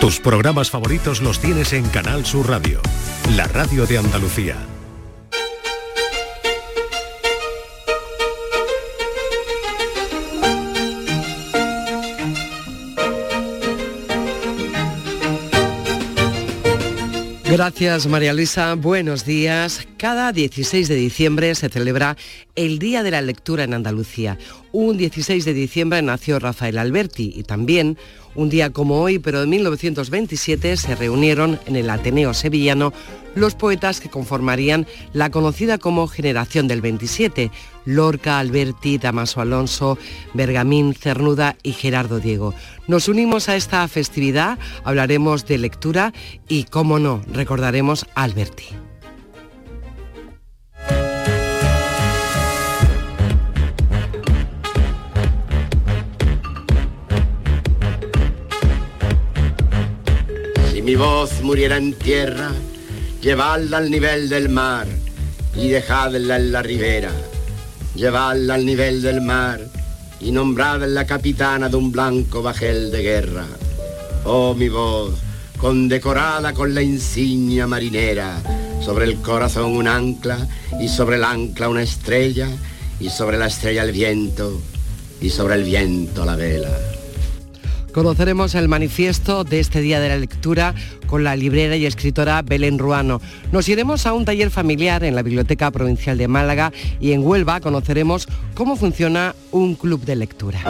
Tus programas favoritos los tienes en Canal Sur Radio, la radio de Andalucía. Gracias María Luisa, buenos días. Cada 16 de diciembre se celebra el Día de la Lectura en Andalucía. Un 16 de diciembre nació Rafael Alberti y también un día como hoy, pero de 1927, se reunieron en el Ateneo Sevillano los poetas que conformarían la conocida como Generación del 27, Lorca, Alberti, Damaso Alonso, Bergamín, Cernuda y Gerardo Diego. Nos unimos a esta festividad, hablaremos de lectura y, cómo no, recordaremos a Alberti. Mi voz muriera en tierra, llevadla al nivel del mar y dejadla en la ribera. Llevadla al nivel del mar y nombradla capitana de un blanco bajel de guerra. Oh mi voz, condecorada con la insignia marinera, sobre el corazón un ancla y sobre el ancla una estrella y sobre la estrella el viento y sobre el viento la vela. Conoceremos el manifiesto de este Día de la Lectura con la librera y escritora Belén Ruano. Nos iremos a un taller familiar en la Biblioteca Provincial de Málaga y en Huelva conoceremos cómo funciona un club de lectura.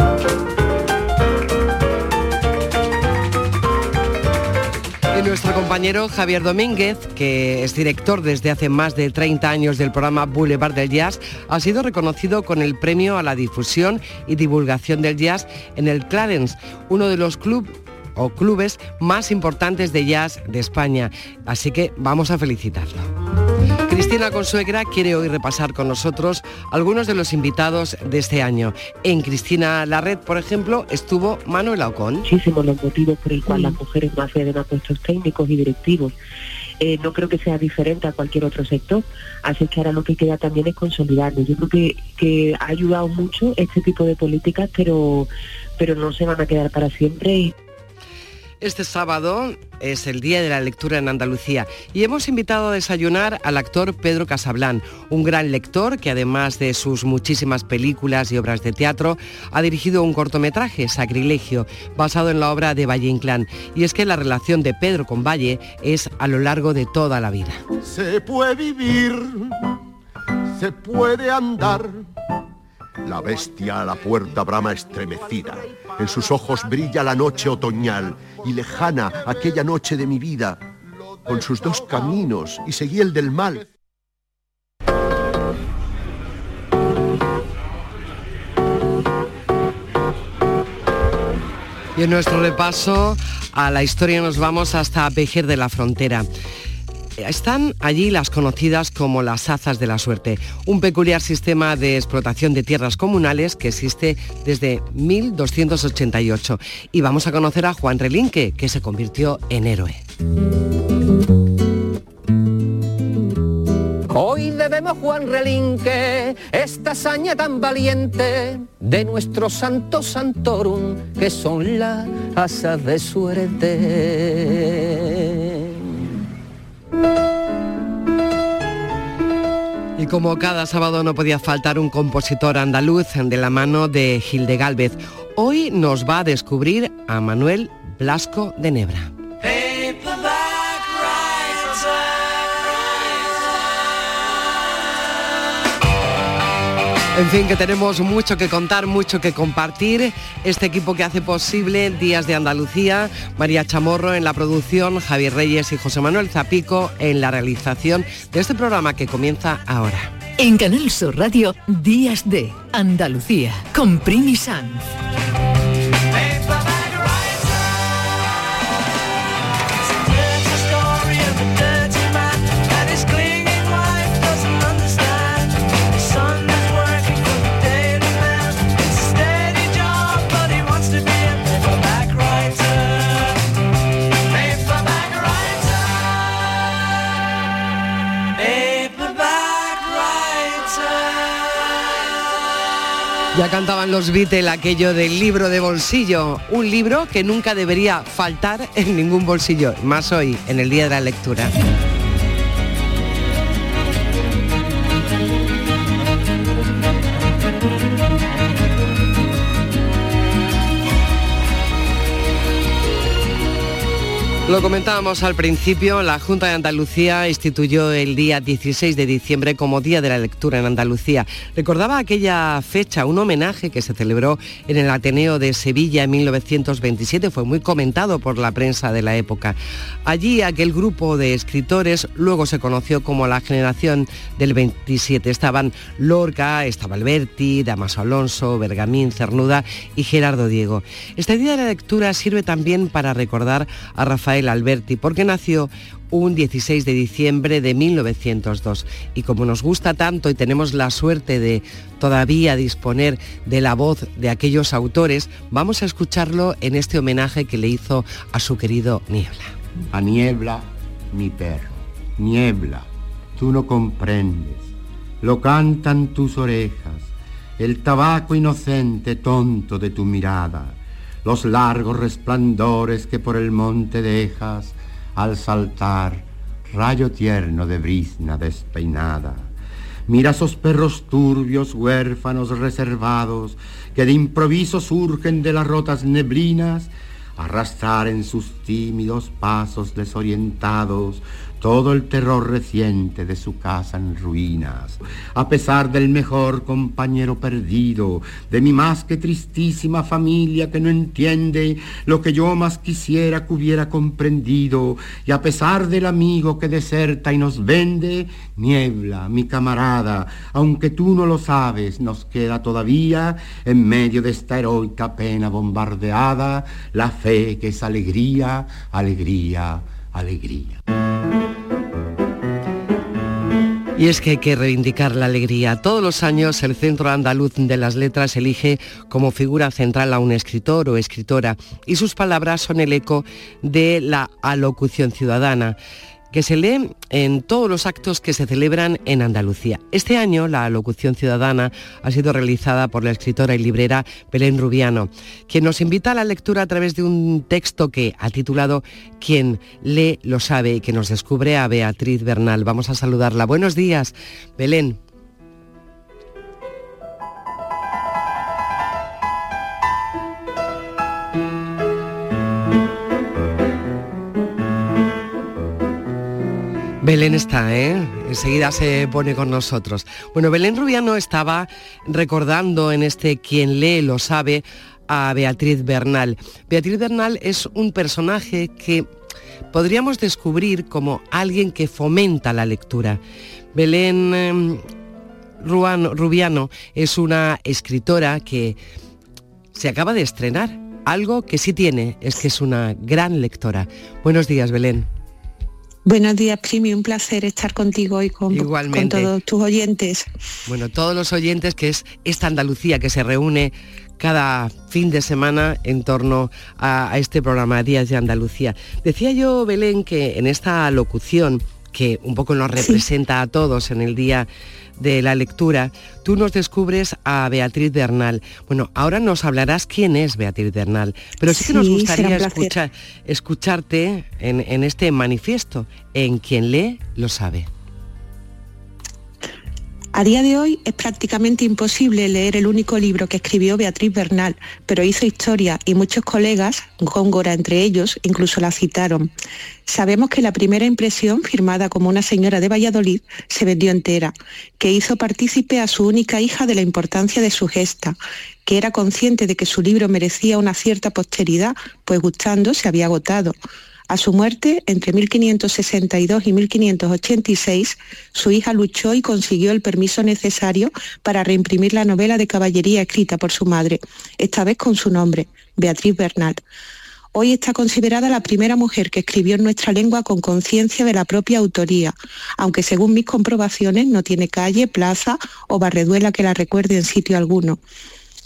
Nuestro compañero Javier Domínguez, que es director desde hace más de 30 años del programa Boulevard del Jazz, ha sido reconocido con el premio a la difusión y divulgación del jazz en el Clarence, uno de los o clubes más importantes de jazz de España. Así que vamos a felicitarlo. Cristina Consuegra quiere hoy repasar con nosotros algunos de los invitados de este año. En Cristina Larred, por ejemplo, estuvo Manuel Ocon. Muchísimos los motivos por el cual las mujeres no acceden a puestos técnicos y directivos. Eh, no creo que sea diferente a cualquier otro sector, así que ahora lo que queda también es consolidarlo. Yo creo que, que ha ayudado mucho este tipo de políticas, pero, pero no se van a quedar para siempre. Este sábado es el Día de la Lectura en Andalucía y hemos invitado a desayunar al actor Pedro Casablán, un gran lector que además de sus muchísimas películas y obras de teatro, ha dirigido un cortometraje, Sacrilegio, basado en la obra de Valle Inclán. Y es que la relación de Pedro con Valle es a lo largo de toda la vida. Se puede vivir, se puede andar la bestia a la puerta brama estremecida. En sus ojos brilla la noche otoñal y lejana aquella noche de mi vida. Con sus dos caminos y seguí el del mal. Y en nuestro repaso a la historia nos vamos hasta Vejer de la Frontera. Están allí las conocidas como las azas de la suerte, un peculiar sistema de explotación de tierras comunales que existe desde 1288. Y vamos a conocer a Juan Relinque, que se convirtió en héroe. Hoy debemos Juan Relinque esta hazaña tan valiente de nuestro santo santorum, que son las asas de suerte. Y como cada sábado no podía faltar un compositor andaluz de la mano de Gilde Galvez, hoy nos va a descubrir a Manuel Blasco de Nebra. En fin, que tenemos mucho que contar, mucho que compartir. Este equipo que hace posible Días de Andalucía, María Chamorro en la producción, Javier Reyes y José Manuel Zapico en la realización de este programa que comienza ahora. En Canal Sur Radio, Días de Andalucía, con Primi Sanz. Ya cantaban los Beatles aquello del libro de bolsillo, un libro que nunca debería faltar en ningún bolsillo, más hoy, en el Día de la Lectura. Lo comentábamos al principio, la Junta de Andalucía instituyó el día 16 de diciembre como Día de la Lectura en Andalucía. Recordaba aquella fecha, un homenaje que se celebró en el Ateneo de Sevilla en 1927, fue muy comentado por la prensa de la época. Allí aquel grupo de escritores luego se conoció como la generación del 27. Estaban Lorca, estaba Alberti, Damaso Alonso, Bergamín, Cernuda y Gerardo Diego. Este Día de la Lectura sirve también para recordar a Rafael Alberti, porque nació un 16 de diciembre de 1902. Y como nos gusta tanto y tenemos la suerte de todavía disponer de la voz de aquellos autores, vamos a escucharlo en este homenaje que le hizo a su querido Niebla. A Niebla, mi perro, Niebla, tú no comprendes, lo cantan tus orejas, el tabaco inocente tonto de tu mirada los largos resplandores que por el monte dejas al saltar, rayo tierno de brizna despeinada. Mira esos perros turbios, huérfanos, reservados, que de improviso surgen de las rotas neblinas, arrastrar en sus tímidos pasos desorientados todo el terror reciente de su casa en ruinas, a pesar del mejor compañero perdido, de mi más que tristísima familia que no entiende lo que yo más quisiera que hubiera comprendido, y a pesar del amigo que deserta y nos vende, niebla, mi camarada, aunque tú no lo sabes, nos queda todavía, en medio de esta heroica pena bombardeada, la fe que es alegría, alegría, alegría. Y es que hay que reivindicar la alegría. Todos los años el Centro Andaluz de las Letras elige como figura central a un escritor o escritora y sus palabras son el eco de la alocución ciudadana que se lee en todos los actos que se celebran en Andalucía. Este año la locución ciudadana ha sido realizada por la escritora y librera Belén Rubiano, quien nos invita a la lectura a través de un texto que ha titulado Quien lee lo sabe y que nos descubre a Beatriz Bernal. Vamos a saludarla. Buenos días, Belén. Belén está, ¿eh? Enseguida se pone con nosotros. Bueno, Belén Rubiano estaba recordando en este Quien lee lo sabe a Beatriz Bernal. Beatriz Bernal es un personaje que podríamos descubrir como alguien que fomenta la lectura. Belén em, Rubiano es una escritora que se acaba de estrenar. Algo que sí tiene es que es una gran lectora. Buenos días, Belén. Buenos días, Primi. Un placer estar contigo hoy con, con todos tus oyentes. Bueno, todos los oyentes, que es esta Andalucía que se reúne cada fin de semana en torno a, a este programa Días de Andalucía. Decía yo, Belén, que en esta locución que un poco nos representa a todos en el día de la lectura, tú nos descubres a Beatriz Bernal. Bueno, ahora nos hablarás quién es Beatriz Bernal, pero sí, que nos gustaría escuchar, escucharte en, en este manifiesto, en quien lee lo sabe. A día de hoy es prácticamente imposible leer el único libro que escribió Beatriz Bernal, pero hizo historia y muchos colegas, Góngora entre ellos, incluso la citaron. Sabemos que la primera impresión, firmada como una señora de Valladolid, se vendió entera, que hizo partícipe a su única hija de la importancia de su gesta, que era consciente de que su libro merecía una cierta posteridad, pues gustando se había agotado a su muerte, entre 1562 y 1586, su hija luchó y consiguió el permiso necesario para reimprimir la novela de caballería escrita por su madre, esta vez con su nombre, Beatriz Bernal. Hoy está considerada la primera mujer que escribió en nuestra lengua con conciencia de la propia autoría, aunque según mis comprobaciones no tiene calle, plaza o barreduela que la recuerde en sitio alguno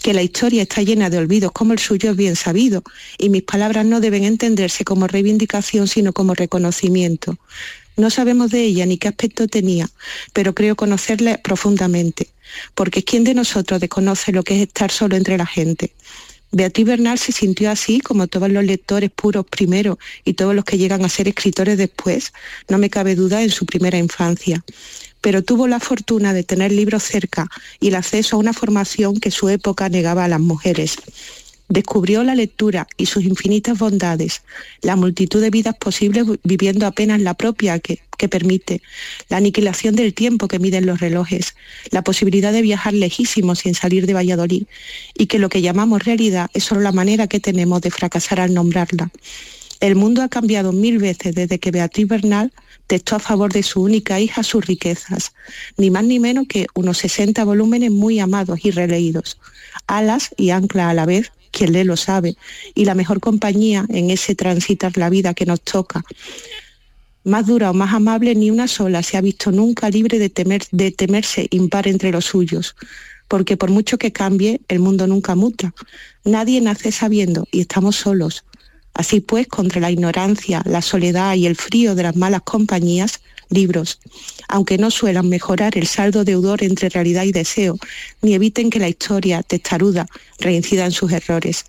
que la historia está llena de olvidos como el suyo es bien sabido, y mis palabras no deben entenderse como reivindicación, sino como reconocimiento. No sabemos de ella ni qué aspecto tenía, pero creo conocerla profundamente. porque ¿quién de nosotros desconoce lo que es estar solo entre la gente? Beatriz Bernal se sintió así como todos los lectores puros primero y todos los que llegan a ser escritores después, no me cabe duda, en su primera infancia. Pero tuvo la fortuna de tener libros cerca y el acceso a una formación que su época negaba a las mujeres. Descubrió la lectura y sus infinitas bondades, la multitud de vidas posibles viviendo apenas la propia que, permite, la aniquilación del tiempo que miden los relojes, la posibilidad de viajar lejísimos sin salir de Valladolid y que lo que llamamos realidad es solo la manera que tenemos de fracasar al nombrarla. El mundo ha cambiado mil veces desde que Beatriz Bernal textó a favor de su única hija sus riquezas, ni más ni menos que unos 60 volúmenes muy amados y releídos, alas y ancla a la vez quien lee lo sabe, y la mejor compañía en ese transitar la vida que nos toca. Más dura o más amable ni una sola se ha visto nunca libre de, temer, de temerse impar entre los suyos, porque por mucho que cambie, el mundo nunca muta. Nadie nace sabiendo y estamos solos. Así pues, contra la ignorancia, la soledad y el frío de las malas compañías, libros, aunque no suelan mejorar el saldo deudor entre realidad y deseo, ni eviten que la historia testaruda reincida en sus errores,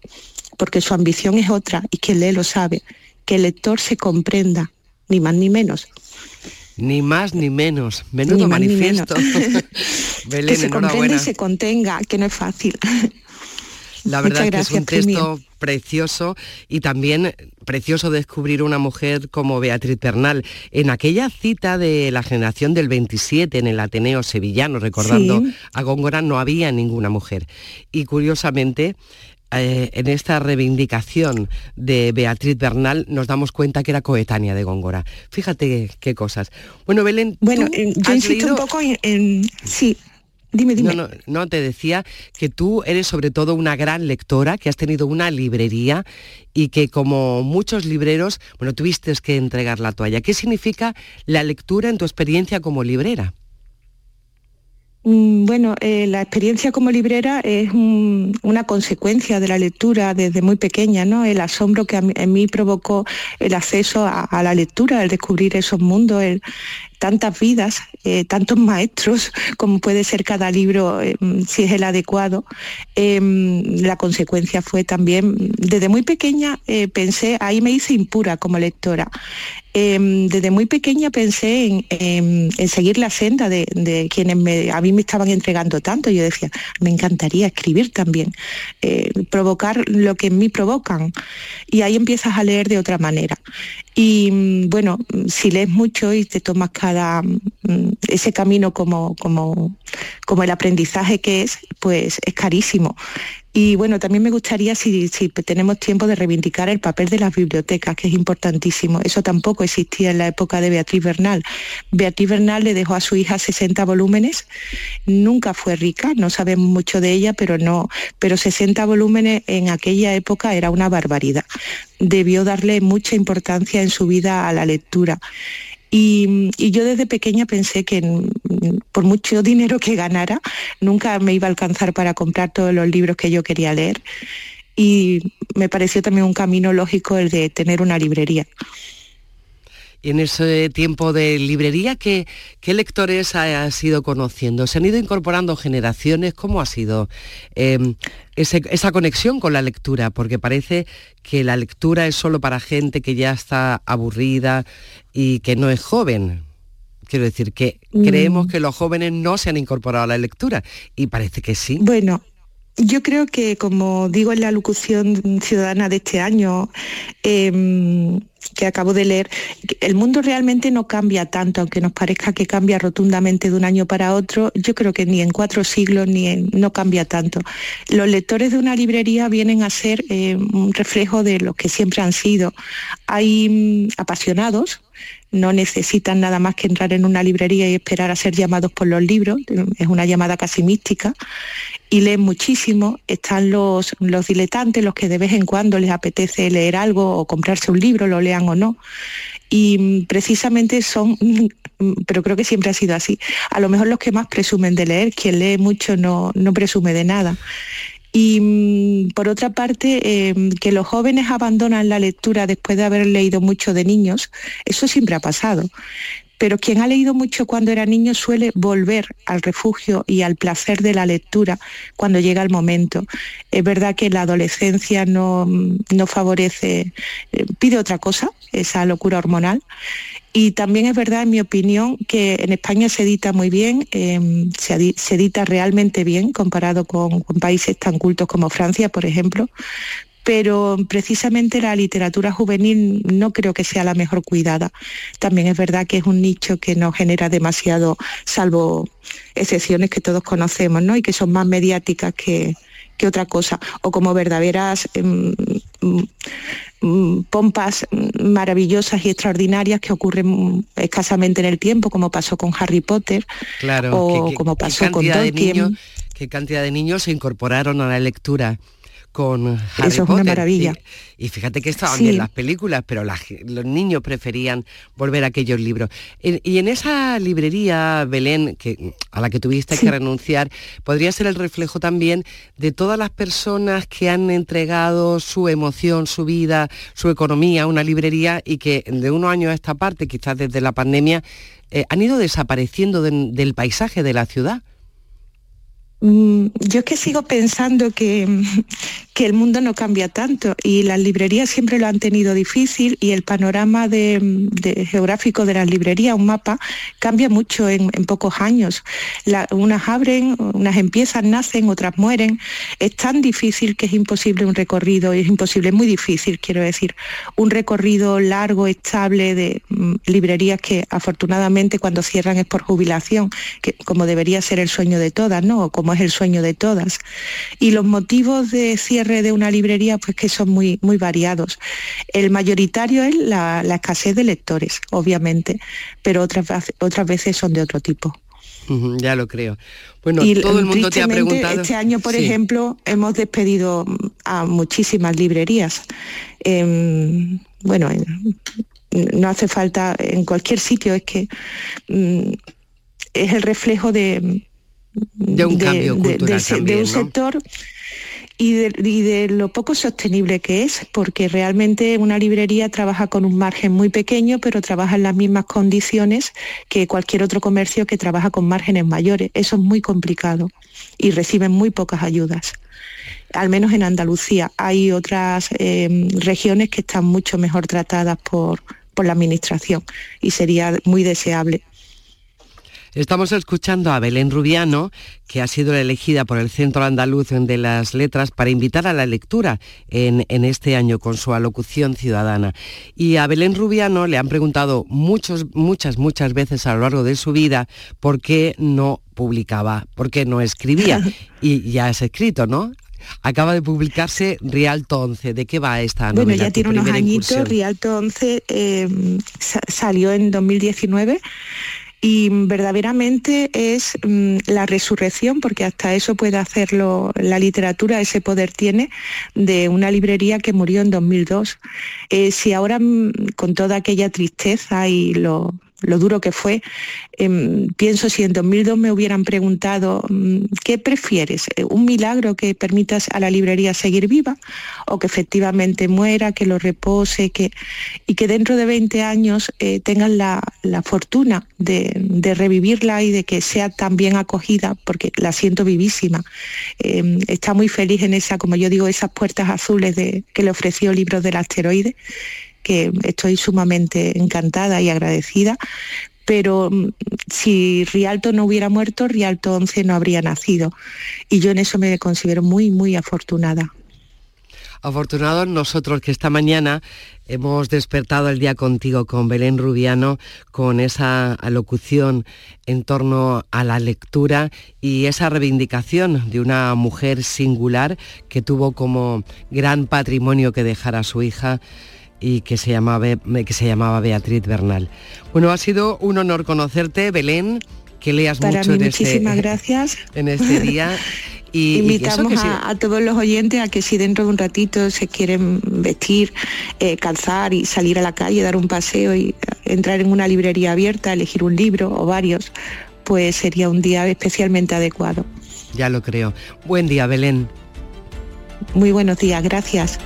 porque su ambición es otra y quien lee lo sabe, que el lector se comprenda, ni más ni menos. Ni más ni menos. Menudo manifiesto. que se comprenda y se contenga, que no es fácil. La verdad es que es un texto precioso y también precioso descubrir una mujer como Beatriz Bernal. En aquella cita de la generación del 27 en el Ateneo Sevillano, recordando a Góngora, no había ninguna mujer. Y curiosamente, eh, en esta reivindicación de Beatriz Bernal nos damos cuenta que era coetánea de Góngora. Fíjate qué cosas. Bueno, Belén. Bueno, eh, yo insisto un poco en, Sí. Dime, dime. No, no, no, te decía que tú eres sobre todo una gran lectora, que has tenido una librería y que como muchos libreros, bueno, tuviste que entregar la toalla. ¿Qué significa la lectura en tu experiencia como librera? Mm, bueno, eh, la experiencia como librera es una consecuencia de la lectura desde muy pequeña, ¿no? El asombro que en mí provocó el acceso a, la lectura, el descubrir esos mundos, tantas vidas, eh, tantos maestros, como puede ser cada libro, eh, si es el adecuado. Em, la consecuencia fue también, desde muy pequeña pensé, ahí me hice impura como lectora. Em, desde muy pequeña pensé en, seguir la senda de, quienes a mí me estaban entregando tanto. Yo decía, me encantaría escribir también, eh, provocar lo que en mí provocan. Y ahí empiezas a leer de otra manera. Y mm, bueno, si lees mucho y te tomas cada mm, ese camino como, como, como el aprendizaje que es, pues es carísimo. Y bueno, también me gustaría, si, tenemos tiempo, de reivindicar el papel de las bibliotecas, que es importantísimo. Eso tampoco existía en la época de Beatriz Bernal. Beatriz Bernal le dejó a su hija 60 volúmenes, nunca fue rica, no sabemos mucho de ella, pero no, pero 60 volúmenes en aquella época era una barbaridad. Debió darle mucha importancia en su vida a la lectura. Y, yo desde pequeña pensé que por mucho dinero que ganara, nunca me iba a alcanzar para comprar todos los libros que yo quería leer. Y me pareció también un camino lógico el de tener una librería. Y en ese tiempo de librería, ¿qué, qué lectores has ido conociendo? ¿Se han ido incorporando generaciones? ¿Cómo ha sido em, esa conexión con la lectura? Porque parece que la lectura es solo para gente que ya está aburrida y que no es joven. Quiero decir que creemos mm. que los jóvenes no se han incorporado a la lectura y parece que sí. Bueno, yo creo que, como digo en la locución ciudadana de este año, em, que acabo de leer, el mundo realmente no cambia tanto, aunque nos parezca que cambia rotundamente de un año para otro, yo creo que ni en cuatro siglos ni en, no cambia tanto. Los lectores de una librería vienen a ser eh, un reflejo de lo que siempre han sido. Hay mm, apasionados, no necesitan nada más que entrar en una librería y esperar a ser llamados por los libros, es una llamada casi mística, y leen muchísimo. Están los, los diletantes, los que de vez en cuando les apetece leer algo o comprarse un libro, lo lean o no. Y mm, precisamente son, pero creo que siempre ha sido así, a lo mejor los que más presumen de leer, quien lee mucho no, no presume de nada. Y mm, por otra parte, em, que los jóvenes abandonan la lectura después de haber leído mucho de niños, eso siempre ha pasado pero quien ha leído mucho cuando era niño suele volver al refugio y al placer de la lectura cuando llega el momento. Es verdad que la adolescencia no, no favorece, eh, pide otra cosa, esa locura hormonal, y también es verdad, en mi opinión, que en España se edita muy bien, em, se, edita realmente bien comparado con, países tan cultos como Francia, por ejemplo, pero precisamente la literatura juvenil no creo que sea la mejor cuidada. También es verdad que es un nicho que no genera demasiado, salvo excepciones que todos conocemos, ¿no? Y que son más mediáticas que, que otra cosa, o como verdaderas em, mm, pompas maravillosas y extraordinarias que ocurren escasamente en el tiempo, como pasó con Harry Potter, claro, o como pasó con Tolkien. ¿Qué cantidad de niños se incorporaron a la lectura? Con Harry Eso es una maravilla. Y, fíjate que estaban bien las películas, pero los niños preferían volver a aquellos libros. y en esa librería, Belén, que, a la que tuviste que renunciar, podría ser el reflejo también de todas las personas que han entregado su emoción, su vida, su economía a una librería y que de unos años a esta parte, quizás desde la pandemia, eh, han ido desapareciendo del paisaje de la ciudad. Mm, yo es que sigo pensando que, que, el mundo no cambia tanto y las librerías siempre lo han tenido difícil y el panorama geográfico de las librerías, un mapa, cambia mucho en, pocos años. unas abren, unas empiezan, nacen, otras mueren. Es tan difícil que es imposible un recorrido, es imposible, muy difícil, quiero decir, un recorrido largo, estable de mm, librerías que afortunadamente cuando cierran es por jubilación, que como debería ser el sueño de todas, ¿no? como es el sueño de todas. Y los motivos de cierre de una librería, pues que son muy, muy variados. El mayoritario es la, escasez de lectores, obviamente, pero otras, otras veces son de otro tipo. ya lo creo. Bueno, todo el mundo te ha preguntado. Este año, por ejemplo, hemos despedido a muchísimas librerías. Em, bueno, no hace falta en cualquier sitio, es que mm, es el reflejo de, de un cambio cultural de, un sector y de, lo poco sostenible que es, porque realmente una librería trabaja con un margen muy pequeño, pero trabaja en las mismas condiciones que cualquier otro comercio que trabaja con márgenes mayores. Eso es muy complicado y reciben muy pocas ayudas. Al menos en Andalucía. Hay otras eh, regiones que están mucho mejor tratadas por, por la Administración y sería muy deseable. Estamos escuchando a Belén Rubiano, que ha sido elegida por el Centro Andaluz de las Letras para invitar a la lectura en, este año con su alocución ciudadana. Y a Belén Rubiano le han preguntado muchos, muchas, muchas veces a lo largo de su vida por qué no publicaba, por qué no escribía. Y ya has escrito, ¿no? Acaba de publicarse Rialto 11. ¿De qué va esta novela? Bueno, ya tiene unos añitos. Rialto 11 eh, salió en 2019 y verdaderamente es mm, la resurrección, porque hasta eso puede hacerlo la literatura, ese poder tiene, de una librería que murió en 2002. Eh, si ahora mm, con toda aquella tristeza y lo, lo duro que fue, em, pienso si en 2002 me hubieran preguntado, mm, ¿qué prefieres? Eh, ¿Un milagro que permitas a la librería seguir viva o que efectivamente muera, que lo repose que, y que dentro de 20 años eh, tengan la, fortuna de, revivirla y de que sea tan bien acogida, porque la siento vivísima. Em, está muy feliz en esa, como yo digo, esas puertas azules de, que le ofreció Libros del Asteroide que estoy sumamente encantada y agradecida, pero mm, si Rialto no hubiera muerto, Rialto 11 no habría nacido. Y yo en eso me considero muy, muy afortunada. Afortunados nosotros que esta mañana hemos despertado el día contigo con Belén Rubiano, con esa alocución en torno a la lectura y esa reivindicación de una mujer singular que tuvo como gran patrimonio que dejar a su hija y que se, llamaba, que se llamaba Beatriz Bernal. Bueno, ha sido un honor conocerte, Belén, que leas mucho en muchísimas este, gracias. en este día. Y, Invitamos a, todos los oyentes a que si dentro de un ratito se quieren vestir, eh, calzar y salir a la calle, dar un paseo y entrar en una librería abierta, elegir un libro o varios, pues sería un día especialmente adecuado. Ya lo creo. Buen día, Belén. Muy buenos días, gracias.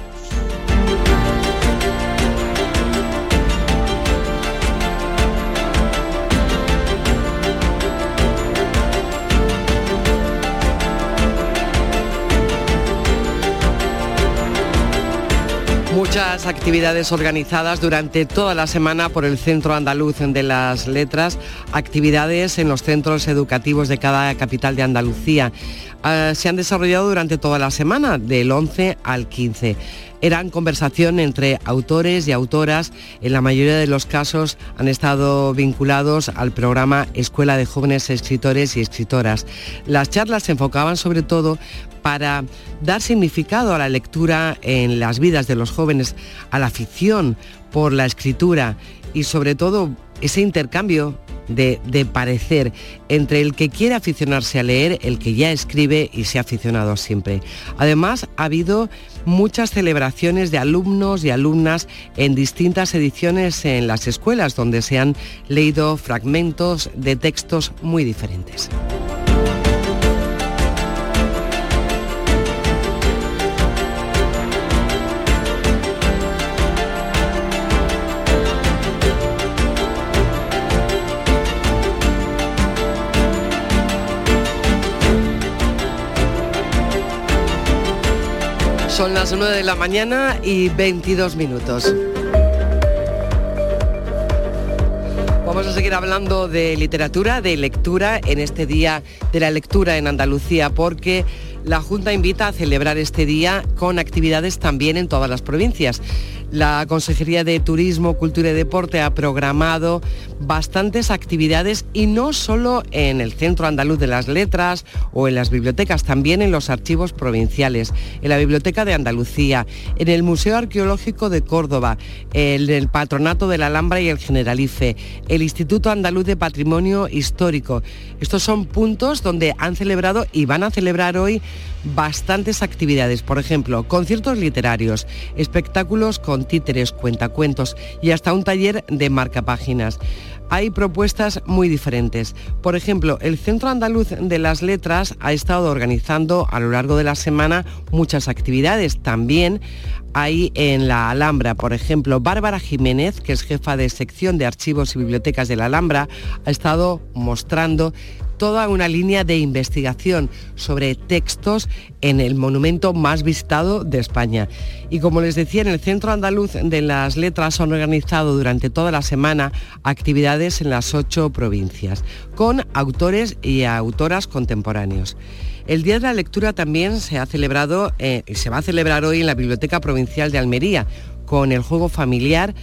Muchas actividades organizadas durante toda la semana por el Centro Andaluz de las Letras, actividades en los centros educativos de cada capital de Andalucía. Ah, se han desarrollado durante toda la semana, del 11 al 15 eran conversación entre autores y autoras. En la mayoría de los casos han estado vinculados al programa Escuela de Jóvenes Escritores y Escritoras. Las charlas se enfocaban sobre todo para dar significado a la lectura en las vidas de los jóvenes, a la afición por la escritura y sobre todo ese intercambio de, parecer entre el que quiere aficionarse a leer, el que ya escribe y se ha aficionado siempre. Además, ha habido muchas celebraciones de alumnos y alumnas en distintas ediciones en las escuelas donde se han leído fragmentos de textos muy diferentes. Son las 9 de la mañana y 22 minutos. Vamos a seguir hablando de literatura, de lectura en este día de la lectura en Andalucía, porque la Junta invita a celebrar este día con actividades también en todas las provincias. La Consejería de Turismo, Cultura y Deporte ha programado bastantes actividades y no solo en el Centro Andaluz de las Letras o en las bibliotecas, también en los archivos provinciales, en la Biblioteca de Andalucía, en el Museo Arqueológico de Córdoba, en el Patronato de la Alhambra y el Generalife, el Instituto Andaluz de Patrimonio Histórico. Estos son puntos donde han celebrado y van a celebrar hoy bastantes actividades, por ejemplo, conciertos literarios, espectáculos con títeres, cuentacuentos y hasta un taller de marcapáginas hay propuestas muy diferentes. Por ejemplo, el Centro Andaluz de las Letras ha estado organizando a lo largo de la semana muchas actividades. También hay en la Alhambra, por ejemplo, Bárbara Jiménez, que es jefa de sección de archivos y bibliotecas de la Alhambra, ha estado mostrando toda una línea de investigación sobre textos en el monumento más visitado de España. Y como les decía, en el Centro Andaluz de las Letras han organizado durante toda la semana actividades en las ocho provincias, con autores y autoras contemporáneos. El Día de la Lectura también se ha celebrado eh, y se va a celebrar hoy en la Biblioteca Provincial de Almería, con el juego familiar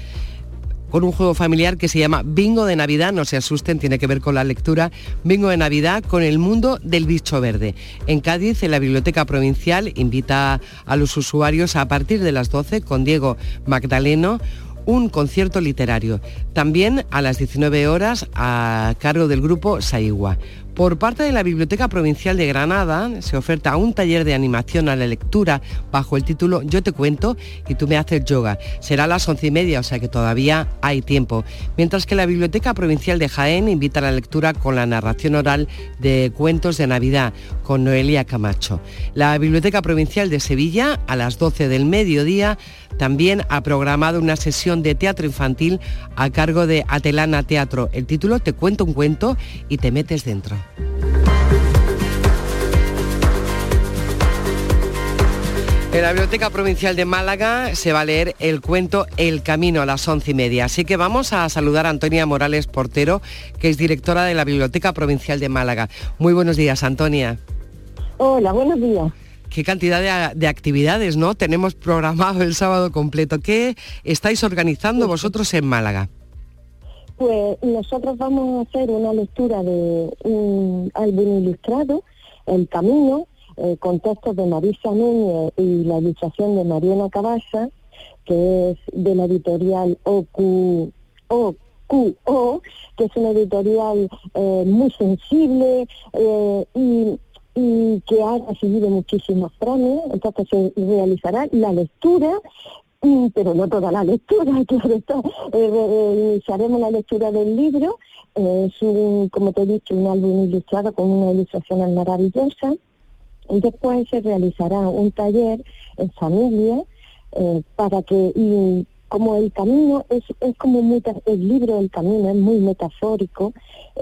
con un juego familiar que se llama Bingo de Navidad, no se asusten, tiene que ver con la lectura, Bingo de Navidad con el mundo del bicho verde. En Cádiz, en la Biblioteca Provincial, invita a los usuarios a partir de las 12 con Diego Magdaleno un concierto literario. También a las 19 horas a cargo del grupo Saigua. Por parte de la Biblioteca Provincial de Granada se oferta un taller de animación a la lectura bajo el título Yo te cuento y tú me haces yoga. Será a las once y media, o sea que todavía hay tiempo. Mientras que la Biblioteca Provincial de Jaén invita a la lectura con la narración oral de cuentos de Navidad con Noelia Camacho. La Biblioteca Provincial de Sevilla a las 12 del mediodía también ha programado una sesión de teatro infantil a cargo de Atelana Teatro. El título Te cuento un cuento y te metes dentro. En la Biblioteca Provincial de Málaga se va a leer el cuento El Camino a las once y media. Así que vamos a saludar a Antonia Morales Portero, que es directora de la Biblioteca Provincial de Málaga. Muy buenos días, Antonia. Hola, buenos días. Qué cantidad de, de actividades, ¿no? Tenemos programado el sábado completo. ¿Qué estáis organizando vosotros en Málaga? Pues nosotros vamos a hacer una lectura de un álbum ilustrado, El Camino, eh, con textos de Marisa Núñez y la ilustración de Mariana Cabasa, que es de la editorial OQO, que es una editorial eh, muy sensible eh, y, y que ha recibido muchísimos premios. Entonces se realizará la lectura pero no toda la lectura, claro está. Eh, iniciaremos la lectura del libro, es un, como te he dicho, un álbum ilustrado con una ilustración maravillosa. Y después se realizará un taller en familia eh, para que, y como el camino es, es como el libro del camino es muy metafórico,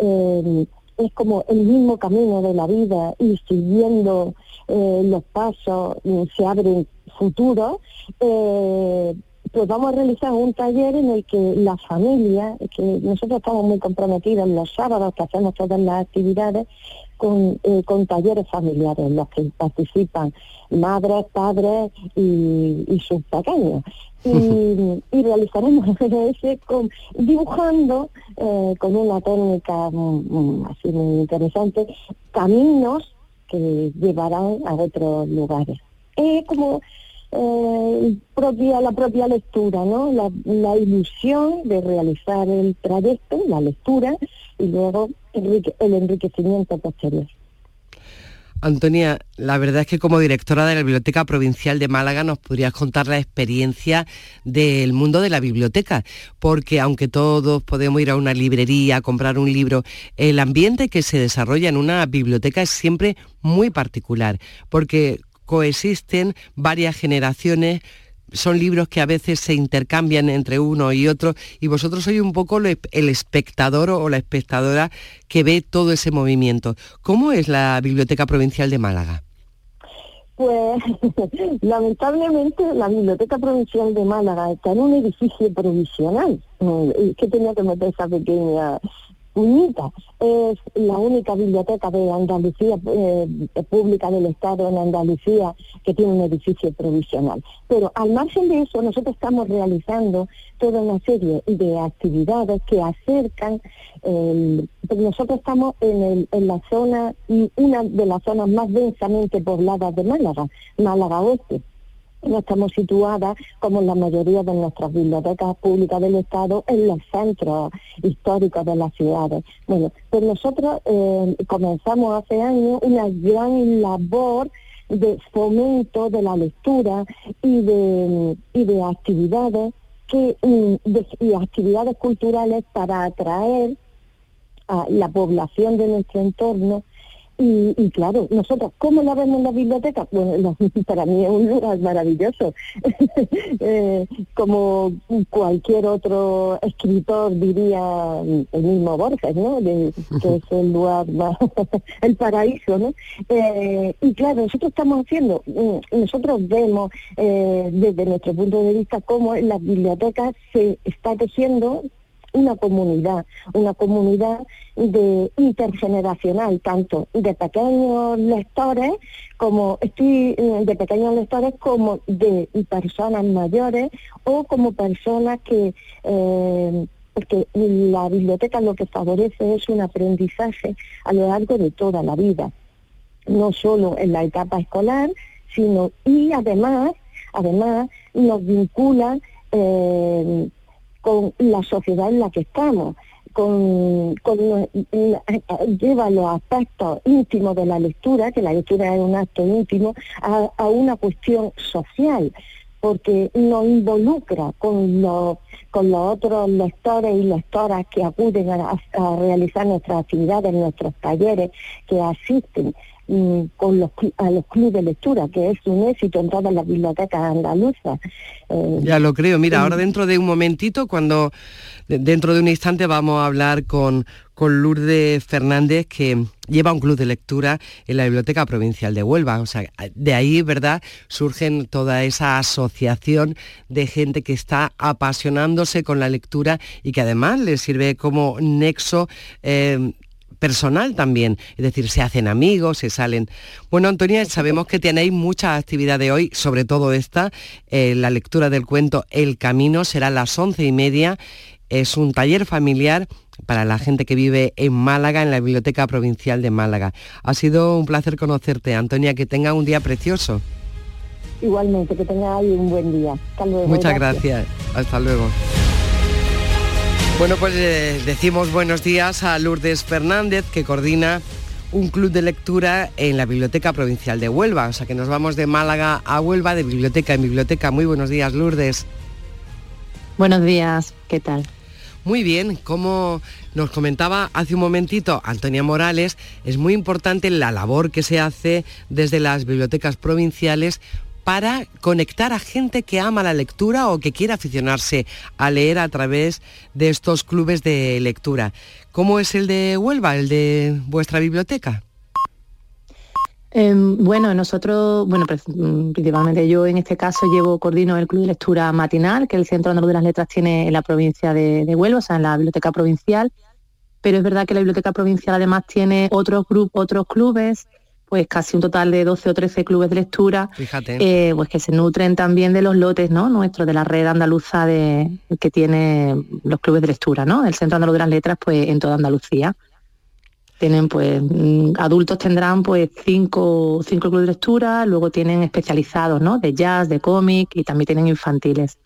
eh, es como el mismo camino de la vida y siguiendo los pasos se abren futuro, eh, pues vamos a realizar un taller en el que la familia, que nosotros estamos muy comprometidos los sábados que hacemos todas las actividades, con, eh, con talleres familiares en los que participan madres, padres y, sus pequeños. Y, y realizaremos ese con, dibujando eh, con una técnica mm, así muy interesante caminos que llevarán a otros lugares. Es como eh, propia, la propia lectura, ¿no? La, la, ilusión de realizar el trayecto, la lectura, y luego el enriquecimiento posterior. Antonia, la verdad es que como directora de la Biblioteca Provincial de Málaga nos podrías contar la experiencia del mundo de la biblioteca, porque aunque todos podemos ir a una librería a comprar un libro, el ambiente que se desarrolla en una biblioteca es siempre muy particular, porque coexisten varias generaciones son libros que a veces se intercambian entre uno y otro y vosotros sois un poco el espectador o la espectadora que ve todo ese movimiento. ¿Cómo es la Biblioteca Provincial de Málaga? Pues lamentablemente la Biblioteca Provincial de Málaga está en un edificio provisional. que tenía que meter esa pequeña UNITA es la única biblioteca de Andalucía, eh, pública del Estado en Andalucía, que tiene un edificio provisional. Pero al margen de eso, nosotros estamos realizando toda una serie de actividades que acercan, nosotros estamos en, en la zona, una de las zonas más densamente pobladas de Málaga, Málaga Oeste no estamos situadas, como en la mayoría de nuestras bibliotecas públicas del Estado, en los centros históricos de las ciudades. Bueno, pues nosotros eh, comenzamos hace años una gran labor de fomento de la lectura y de, y de actividades que, y actividades culturales para atraer a la población de nuestro entorno y, claro, nosotros, ¿cómo la vemos en la biblioteca? Bueno, para mí es un lugar maravilloso. Eh, como cualquier otro escritor diría el mismo Borges, ¿no? que es el lugar más, el paraíso, ¿no? Eh, y claro, nosotros estamos haciendo, mm, nosotros vemos eh, desde nuestro punto de vista cómo en las bibliotecas se está tejiendo una comunidad, una comunidad de intergeneracional, tanto de pequeños lectores como estoy eh, de pequeños lectores como de personas mayores o como personas que eh, porque la biblioteca lo que favorece es un aprendizaje a lo largo de toda la vida, no solo en la etapa escolar, sino y además, además nos vincula eh, con la sociedad en la que estamos, con, lleva los aspectos íntimos de la lectura, que la lectura es un acto íntimo, a, una cuestión social, porque nos involucra con los, otros lectores y lectoras que acuden a, realizar nuestras actividades, nuestros talleres, que asisten con los, a los clubes de lectura, que es un éxito en todas las bibliotecas andaluzas. Eh, ya lo creo. Mira, ahora dentro de un momentito, cuando dentro de un instante vamos a hablar con, con Lourdes Fernández, que lleva un club de lectura en la Biblioteca Provincial de Huelva. O sea, de ahí, ¿verdad?, surgen toda esa asociación de gente que está apasionándose con la lectura y que además le sirve como nexo eh, personal también, es decir, se hacen amigos, se salen. Bueno, Antonia, sabemos que tenéis muchas actividades hoy, sobre todo esta, eh, la lectura del cuento El Camino será a las once y media. Es un taller familiar para la gente que vive en Málaga, en la Biblioteca Provincial de Málaga. Ha sido un placer conocerte, Antonia, que tenga un día precioso. Igualmente, que tenga ahí un buen día. Hasta luego. Muchas gracias. Hasta luego. Bueno, pues eh, decimos buenos días a Lourdes Fernández, que coordina un club de lectura en la Biblioteca Provincial de Huelva. O sea que nos vamos de Málaga a Huelva, de biblioteca en biblioteca. Muy buenos días, Lourdes. Buenos días, ¿qué tal? Muy bien, como nos comentaba hace un momentito Antonia Morales, es muy importante la labor que se hace desde las bibliotecas provinciales para conectar a gente que ama la lectura o que quiere aficionarse a leer a través de estos clubes de lectura. ¿Cómo es el de Huelva, el de vuestra biblioteca? Em, bueno, nosotros, bueno, mm, principalmente yo en este caso llevo, coordino el Club de Lectura Matinal, que el Centro Andaluz de las Letras tiene en la provincia de, de Huelva, o sea, en la Biblioteca Provincial, pero es verdad que la Biblioteca Provincial además tiene otros grupos, otros clubes, pues casi un total de 12 o 13 clubes de lectura, eh, pues que se nutren también de los lotes ¿no? nuestros, de la red andaluza de, que tiene los clubes de lectura, ¿no? El Centro Andaluz de las Letras, pues en toda Andalucía. Tienen pues mm, adultos tendrán pues cinco, cinco clubes de lectura, luego tienen especializados, ¿no? De jazz, de cómic y también tienen infantiles.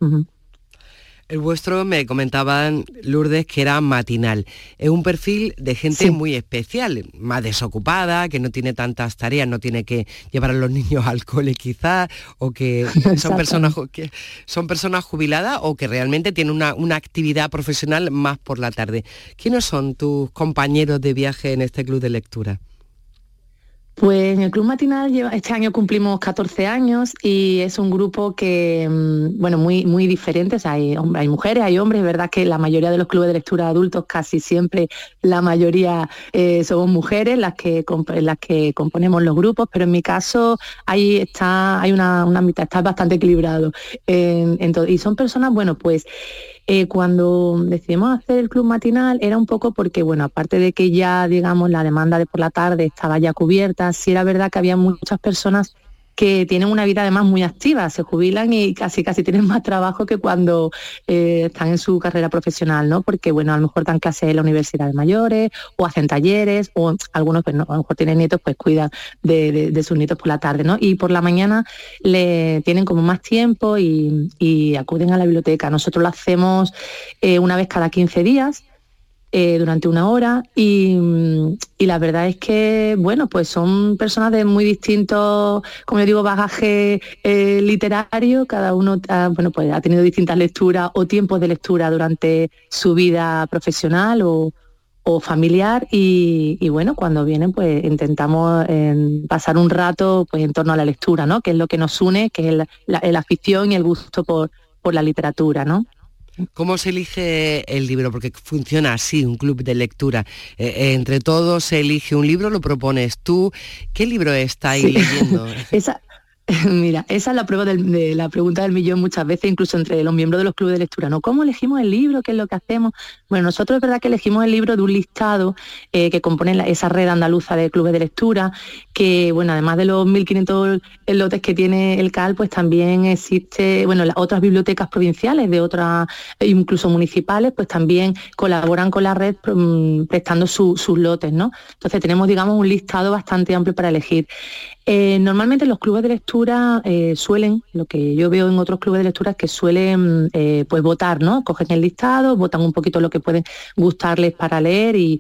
El vuestro me comentaban, Lourdes, que era matinal. Es un perfil de gente muy especial, más desocupada, que no tiene tantas tareas, no tiene que llevar a los niños al cole quizá, o que son personas, que son personas jubiladas o que realmente tienen una, una actividad profesional más por la tarde. ¿Quiénes son tus compañeros de viaje en este club de lectura? Pues en el Club Matinal este año cumplimos 14 años y es un grupo que, mm, bueno, muy, muy diferente. hay, hay mujeres, hay hombres, es verdad que la mayoría de los clubes de lectura adultos, casi siempre la mayoría eh, somos mujeres las que, las que componemos los grupos, pero en mi caso ahí está, hay una, mitad, está bastante equilibrado. y son personas, bueno, pues eh, cuando decidimos hacer el club matinal era un poco porque, bueno, aparte de que ya, digamos, la demanda de por la tarde estaba ya cubierta, sí era verdad que había muchas personas que tienen una vida además muy activa, se jubilan y casi casi tienen más trabajo que cuando eh, están en su carrera profesional, ¿no? Porque bueno, a lo mejor dan clases en la universidad de mayores o hacen talleres o algunos pues no, a lo mejor tienen nietos, pues cuidan de, sus nietos por la tarde, ¿no? Y por la mañana le tienen como más tiempo y, acuden a la biblioteca. Nosotros lo hacemos eh, una vez cada 15 días eh, durante una hora y, la verdad es que, bueno, pues son personas de muy distintos, como yo digo, bagaje eh, literario, cada uno ha, bueno, pues ha tenido distintas lecturas o tiempos de lectura durante su vida profesional o, familiar y, bueno, cuando vienen pues intentamos pasar un rato pues en torno a la lectura, ¿no? Que es lo que nos une, que es la, afición y el gusto por, por la literatura, ¿no? ¿Cómo se elige el libro? Porque funciona así, un club de lectura. Eh, eh, entre todos se elige un libro, lo propones tú. ¿Qué libro estáis leyendo? Mira, esa es la prueba de la pregunta del millón muchas veces, incluso entre los miembros de los clubes de lectura, ¿no? ¿Cómo elegimos el libro? ¿Qué es lo que hacemos? Bueno, nosotros es verdad que elegimos el libro de un listado eh, que compone esa red andaluza de clubes de lectura, que, bueno, además de los 1.500 lotes que tiene el CAL, pues también existe, bueno, las otras bibliotecas provinciales de otras, incluso municipales, pues también colaboran con la red mm, prestando sus lotes, ¿no? Entonces tenemos, digamos, un listado bastante amplio para elegir. Eh, normalmente los clubes de lectura eh, suelen, lo que yo veo en otros clubes de lectura es que suelen eh, pues votar, ¿no? Cogen el listado, votan un poquito lo que pueden gustarles para leer y,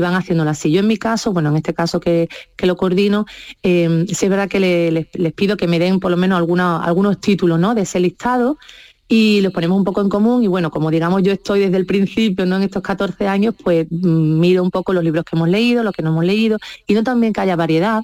van haciéndolo así. Yo en mi caso, bueno, en este caso que, lo coordino, sí es verdad que les, pido que me den por lo menos algunos títulos ¿no? de ese listado y los ponemos un poco en común y bueno, como digamos yo estoy desde el principio, ¿no? En estos 14 años, pues mm, miro un poco los libros que hemos leído, los que no hemos leído y no también que haya variedad,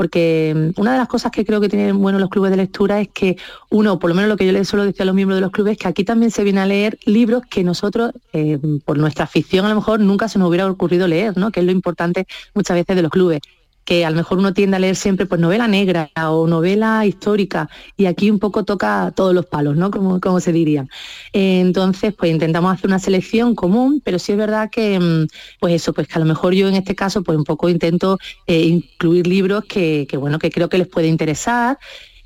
porque mm, una de las cosas que creo que tienen bueno los clubes de lectura es que uno, por lo menos lo que yo les suelo decir a los miembros de los clubes, es que aquí también se viene a leer libros que nosotros, eh, por nuestra afición a lo mejor, nunca se nos hubiera ocurrido leer, ¿no? que es lo importante muchas veces de los clubes que a lo mejor uno tiende a leer siempre pues novela negra o novela histórica y aquí un poco toca todos los palos, ¿no? Como, como se diría. Entonces, pues intentamos hacer una selección común, pero sí es verdad que, mm, pues eso, pues que a lo mejor yo en este caso pues un poco intento eh, incluir libros que, que, bueno, que creo que les puede interesar,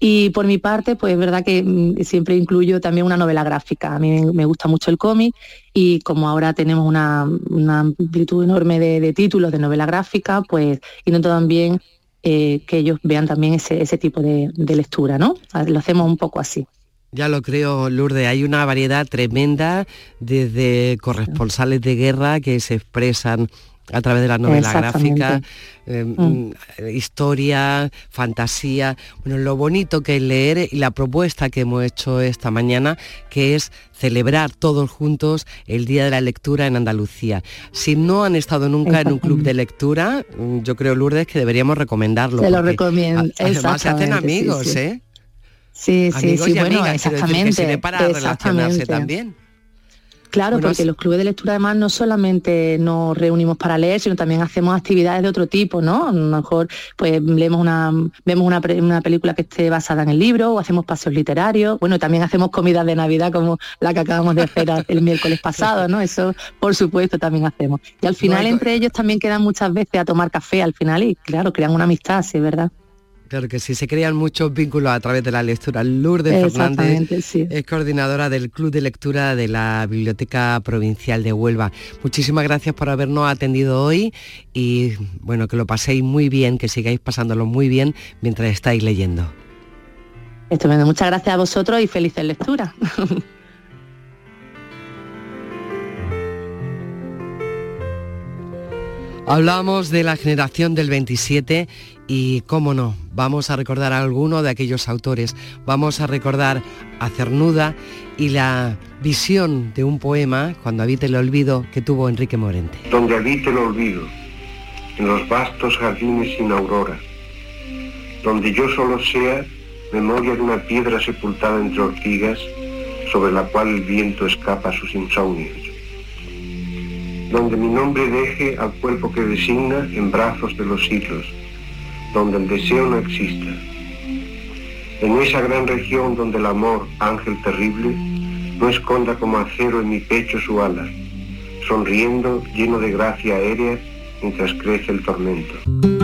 y por mi parte, pues es verdad que mm, siempre incluyo también una novela gráfica. A mí me gusta mucho el cómic y como ahora tenemos una, amplitud enorme de, títulos de novela gráfica, pues intento también eh, que ellos vean también ese, tipo de, de lectura, ¿no? Lo hacemos un poco así. Ya lo creo, Lourdes. Hay una variedad tremenda desde corresponsales de guerra que se expresan a través de la novela gráfica, eh, mm. Mm, historia, fantasía. Bueno, lo bonito que es leer y la propuesta que hemos hecho esta mañana, que es celebrar todos juntos el Día de la Lectura en Andalucía. Si no han estado nunca en un club de lectura, yo creo, Lourdes, que deberíamos recomendarlo. Se lo recomiendo. Además se hacen amigos, ¿eh? Sí, sí, sí, bueno, exactamente. para relacionarse también. Claro, Bueno, porque es- los clubes de lectura además no solamente nos reunimos para leer, sino también hacemos actividades de otro tipo, ¿no? A lo mejor pues leemos una, vemos una, una película que esté basada en el libro o hacemos paseos literarios. Bueno, también hacemos comidas de Navidad como la que acabamos de hacer el miércoles pasado, ¿no? Eso por supuesto también hacemos. Y al final hay entre ellos también quedan muchas veces a tomar café al final y claro, crean una amistad, sí, verdad. Claro que sí, se crean muchos vínculos a través de la lectura. Lourdes Fernández sí. es coordinadora del Club de Lectura de la Biblioteca Provincial de Huelva. Muchísimas gracias por habernos atendido hoy y bueno, que lo paséis muy bien, que sigáis pasándolo muy bien mientras estáis leyendo. Estupendo, muchas gracias a vosotros y felices lecturas. Hablamos de la generación del 27 y, cómo no, vamos a recordar a alguno de aquellos autores. Vamos a recordar a Cernuda y la visión de un poema, Cuando habite el olvido, que tuvo Enrique Morente. donde habite el olvido, en los vastos jardines sin aurora, donde yo solo sea memoria de una piedra sepultada entre ortigas, sobre la cual el viento escapa sus insomnios, donde mi nombre deje al cuerpo que designa en brazos de los siglos, donde el deseo no exista, en esa gran región donde el amor, ángel terrible, no esconda como acero en mi pecho su ala, sonriendo, lleno de gracia aérea, mientras crece el tormento.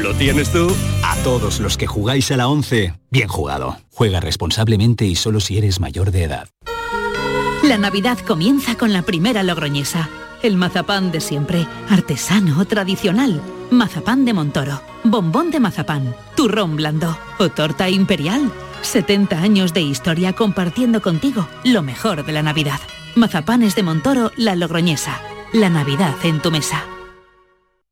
¿Lo tienes tú? A todos los que jugáis a la 11, bien jugado. Juega responsablemente y solo si eres mayor de edad. La Navidad comienza con la primera logroñesa. El mazapán de siempre, artesano, tradicional. Mazapán de Montoro, bombón de mazapán, turrón blando o torta imperial. 70 años de historia compartiendo contigo lo mejor de la Navidad. Mazapanes de Montoro, la logroñesa. La Navidad en tu mesa.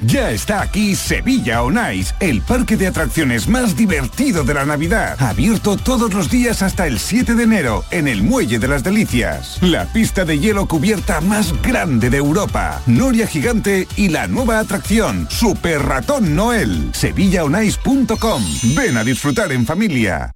Ya está aquí Sevilla On Ice, el parque de atracciones más divertido de la Navidad. Abierto todos los días hasta el 7 de enero en el Muelle de las Delicias. La pista de hielo cubierta más grande de Europa. Noria Gigante y la nueva atracción, Super Ratón Noel. SevillaOnIce.com. Ven a disfrutar en familia.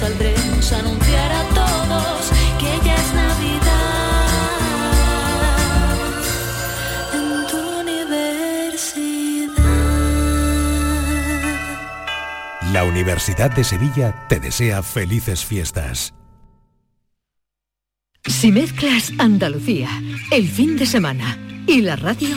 saldremos a anunciar a todos que ya es Navidad. En tu universidad. La Universidad de Sevilla te desea felices fiestas. Si mezclas Andalucía, el fin de semana y la radio,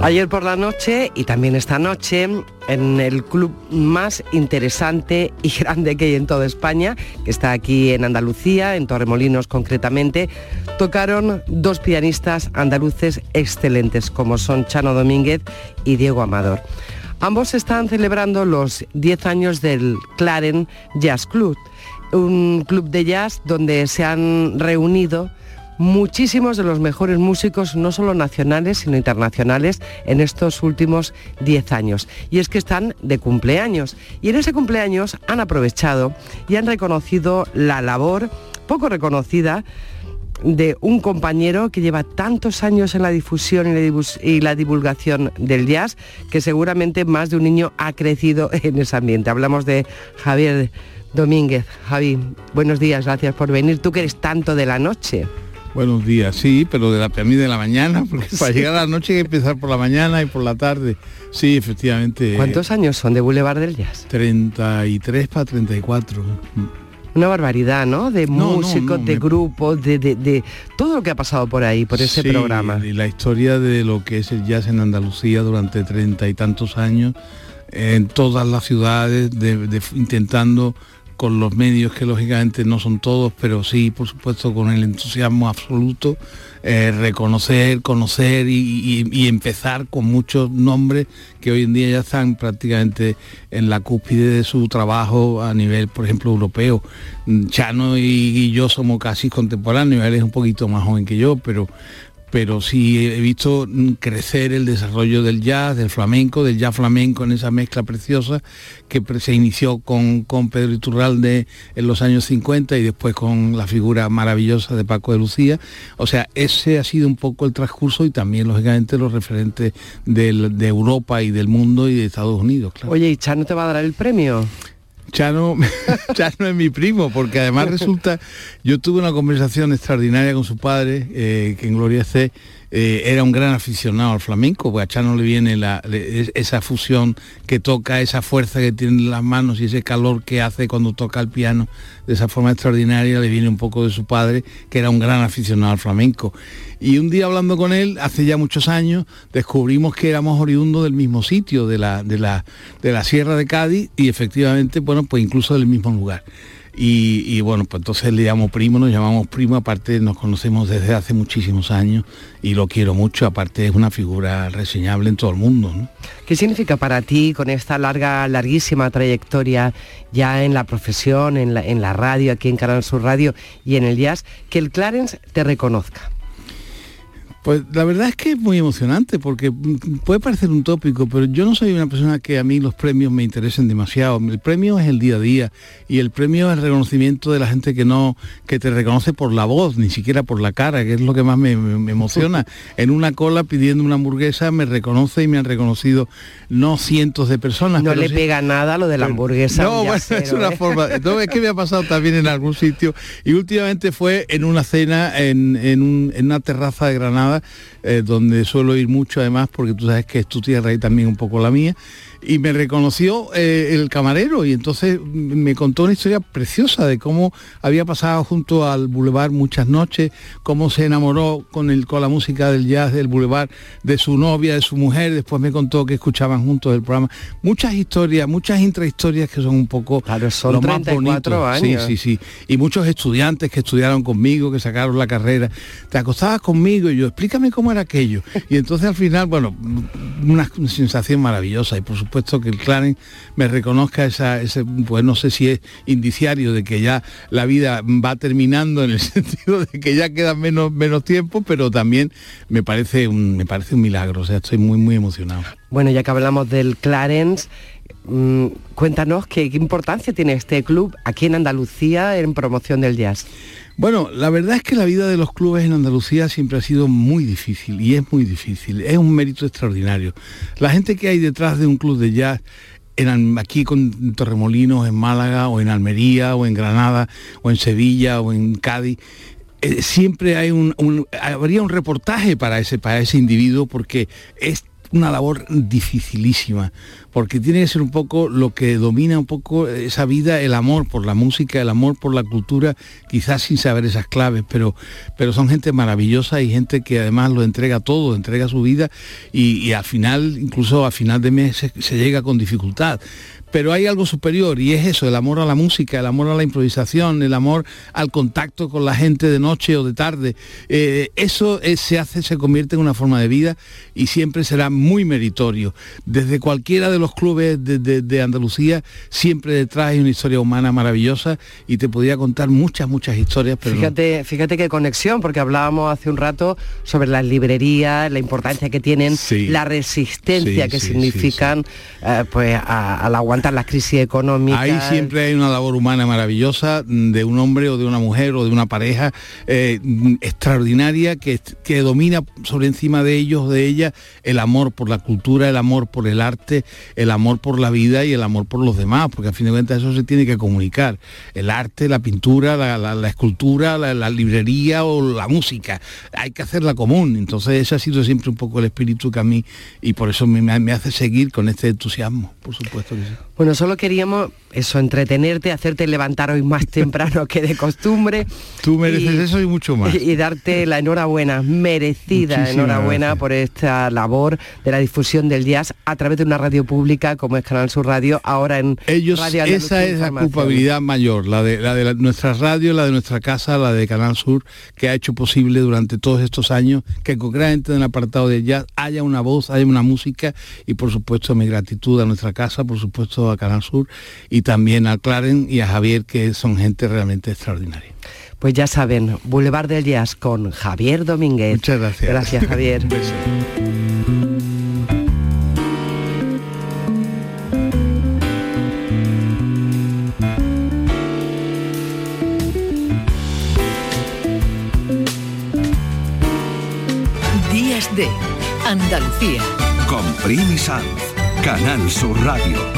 Ayer por la noche y también esta noche en el club más interesante y grande que hay en toda España, que está aquí en Andalucía, en Torremolinos concretamente, tocaron dos pianistas andaluces excelentes como son Chano Domínguez y Diego Amador. Ambos están celebrando los 10 años del Claren Jazz Club, un club de jazz donde se han reunido muchísimos de los mejores músicos, no solo nacionales, sino internacionales, en estos últimos 10 años. Y es que están de cumpleaños. Y en ese cumpleaños han aprovechado y han reconocido la labor poco reconocida de un compañero que lleva tantos años en la difusión y la, divulgación del jazz que seguramente más de un niño ha crecido en ese ambiente. Hablamos de Javier Domínguez. Javi, buenos días, gracias por venir. Tú que eres tanto de la noche. Buenos días, sí, pero de la para mí de la mañana, porque para llegar a la noche hay que empezar por la mañana y por la tarde. Sí, efectivamente. ¿Cuántos años son de Boulevard del Jazz? 33 para 34. Una barbaridad, ¿no? De No, músicos, no, de me- grupos, de, de- de todo lo que ha pasado por ahí, por ese Sí, programa. Y la historia de lo que es el jazz en Andalucía durante treinta y tantos años, en todas las ciudades, de- de- intentando con los medios que lógicamente no son todos, pero sí, por supuesto, con el entusiasmo absoluto, eh, reconocer, conocer y, empezar con muchos nombres que hoy en día ya están prácticamente en la cúspide de su trabajo a nivel, por ejemplo, europeo. Mm, Chano y, y yo somos casi contemporáneos, él es un poquito más joven que yo, pero pero sí he visto crecer el desarrollo del jazz, del flamenco, del jazz flamenco en esa mezcla preciosa que se inició con, con Pedro Iturralde en los años 50 y después con la figura maravillosa de Paco de Lucía. O sea, ese ha sido un poco el transcurso y también, lógicamente, los referentes de Europa y del mundo y de Estados Unidos. Oye, ¿y Chano te va a dar el premio? Chano, Chano es mi primo, porque además resulta, yo tuve una conversación extraordinaria con su padre, eh, que en Gloria esté, eh, era un gran aficionado al flamenco, porque a Chano le viene la- esa fusión que toca, esa fuerza que tiene en las manos y ese calor que hace cuando toca el piano de esa forma extraordinaria, le viene un poco de su padre, que era un gran aficionado al flamenco. Y un día hablando con él, hace ya muchos años, descubrimos que éramos oriundos del mismo sitio, de la, de la, de la Sierra de Cádiz, y efectivamente, bueno, pues incluso del mismo lugar. Y, bueno, pues entonces le llamo primo, nos llamamos primo, aparte nos conocemos desde hace muchísimos años y lo quiero mucho, aparte es una figura reseñable en todo el mundo. ¿Qué significa para ti con esta larga, larguísima trayectoria ya en la profesión, en la, en la radio, aquí en Canal Sur Radio y en el jazz, que el Clarence te reconozca? Pues la verdad es que es muy emocionante porque puede parecer un tópico, pero yo no soy una persona que a mí los premios me interesen demasiado. El premio es el día a día y el premio es el reconocimiento de la gente que no, que te reconoce por la voz, ni siquiera por la cara, que es lo que más me, emociona. En una cola pidiendo una hamburguesa me reconoce y me han reconocido no cientos de personas. No le pega nada lo de la hamburguesa. No, bueno, es una ¿eh? forma. No, es que me ha pasado también en algún sitio y últimamente fue en una cena en, en una terraza de Granada eh, donde suelo ir mucho además, porque tú sabes que es tu tierra y también un poco la mía, y me reconoció eh, el camarero y entonces me contó una historia preciosa de cómo había pasado junto al boulevard muchas noches, cómo se enamoró con, el, con la música del jazz del boulevard de su novia, de su mujer, después me contó que escuchaban juntos el programa. Muchas historias, muchas intrahistorias que son un poco claro, son lo más bonito. Años. Sí, sí, sí. Y muchos estudiantes que estudiaron conmigo, que sacaron la carrera. Te acostabas conmigo y yo, explícame cómo era aquello. Y entonces al final, bueno, una sensación maravillosa y por supuesto puesto que el Clarence me reconozca esa, ese, pues no sé si es indiciario de que ya la vida va terminando en el sentido de que ya queda menos, menos tiempo, pero también me parece un, me parece un milagro, o sea, estoy muy, muy emocionado. Bueno, ya que hablamos del Clarence, mm, cuéntanos qué, qué importancia tiene este club aquí en Andalucía en promoción del jazz. Bueno, la verdad es que la vida de los clubes en Andalucía siempre ha sido muy difícil y es muy difícil, es un mérito extraordinario. La gente que hay detrás de un club de jazz aquí con Torremolinos, en Málaga, o en Almería, o en Granada, o en Sevilla, o en Cádiz, eh, siempre hay un, habría un reportaje para ese, para ese individuo porque es una labor dificilísima, porque tiene que ser un poco lo que domina un poco esa vida, el amor por la música, el amor por la cultura, quizás sin saber esas claves, pero, pero son gente maravillosa y gente que además lo entrega todo, entrega su vida y, al final, incluso a final de mes se llega con dificultad pero hay algo superior y es eso, el amor a la música, el amor a la improvisación, el amor al contacto con la gente de noche o de tarde. Eh, eso se hace, se convierte en una forma de vida y siempre será muy meritorio. Desde cualquiera de los clubes de, Andalucía, siempre detrás hay una historia humana maravillosa y te podría contar muchas, muchas historias. Pero fíjate, fíjate qué conexión, porque hablábamos hace un rato sobre las librerías, la importancia que tienen, la resistencia que significan eh, pues a, a la las crisis económicas. Ahí siempre hay una labor humana maravillosa de un hombre o de una mujer o de una pareja eh, extraordinaria que, que domina sobre encima de ellos, de ella, el amor por la cultura, el amor por el arte, el amor por la vida y el amor por los demás, porque a fin de cuentas eso se tiene que comunicar. El arte, la pintura, la, escultura, la, librería o la música. Hay que hacerla común. Entonces ese ha sido siempre un poco el espíritu que a mí y por eso me, me hace seguir con este entusiasmo, por supuesto que sí. Bueno, solo queríamos eso, entretenerte, hacerte levantar hoy más temprano que de costumbre. Tú mereces eso y mucho más. Y, darte la enhorabuena, merecida enhorabuena por esta labor de la difusión del jazz a través de una radio pública como es Canal Sur Radio, ahora en Ellos, Esa es la culpabilidad mayor, la de, la de nuestra radio, la de nuestra casa, la de Canal Sur, que ha hecho posible durante todos estos años que concretamente en el apartado de jazz haya una voz, haya una música y por supuesto mi gratitud a nuestra casa, por supuesto a Canal Sur y también a Claren y a Javier, que son gente realmente extraordinaria. Pues ya saben, Boulevard del Jazz con Javier Domínguez. Muchas gracias. Gracias, Javier. Días de Andalucía. Con Primi Sanz, Canal Sur Radio.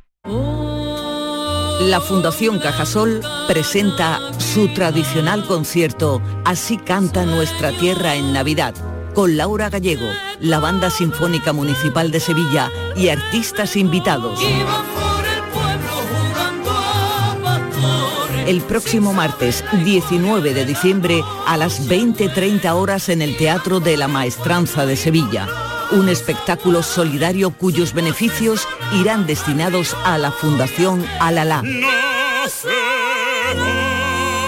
La Fundación Cajasol presenta su tradicional concierto Así canta nuestra tierra en Navidad, con Laura Gallego, la Banda Sinfónica Municipal de Sevilla y artistas invitados. El próximo martes 19 de diciembre a las 20.30 horas en el Teatro de la Maestranza de Sevilla un espectáculo solidario cuyos beneficios irán destinados a la Fundación Alalá.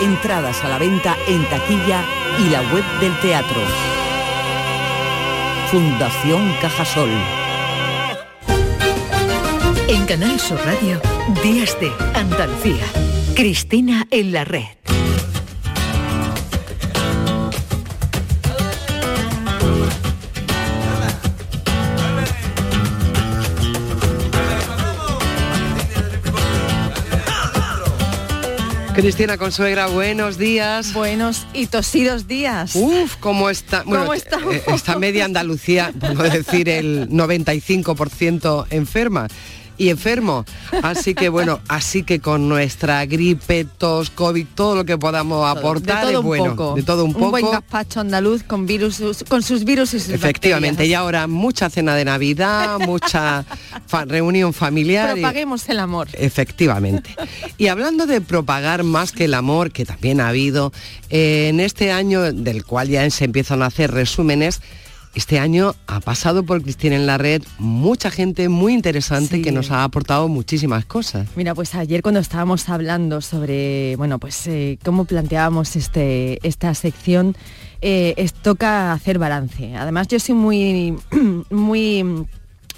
Entradas a la venta en taquilla y la web del teatro. Fundación Cajasol. En Canal Sur Radio, Días de Andalucía. Cristina en la red. Cristina Consuegra, buenos días. Buenos y tosidos días. Uf, ¿cómo está? ¿Cómo estamos? eh, Está media Andalucía, por no decir el 95% enferma y enfermo. Así que bueno, así que con nuestra gripe, tos, COVID, todo lo que podamos aportar es un bueno. poco. De todo un poco. buen gazpacho andaluz con virus, con sus virus y sus Efectivamente, bacterias. y ahora mucha cena de Navidad, mucha fa- reunión familiar. y- Propaguemos el amor. Efectivamente. Y hablando de propagar más que el amor, que también ha habido, eh, en este año del cual ya se empiezan a hacer resúmenes, este año ha pasado por Cristina en la red mucha gente muy interesante Sí. que nos ha aportado muchísimas cosas. Mira, pues ayer cuando estábamos hablando sobre, bueno, pues eh, cómo planteábamos este, esta sección, eh, es- toca hacer balance. Además, yo soy muy, muy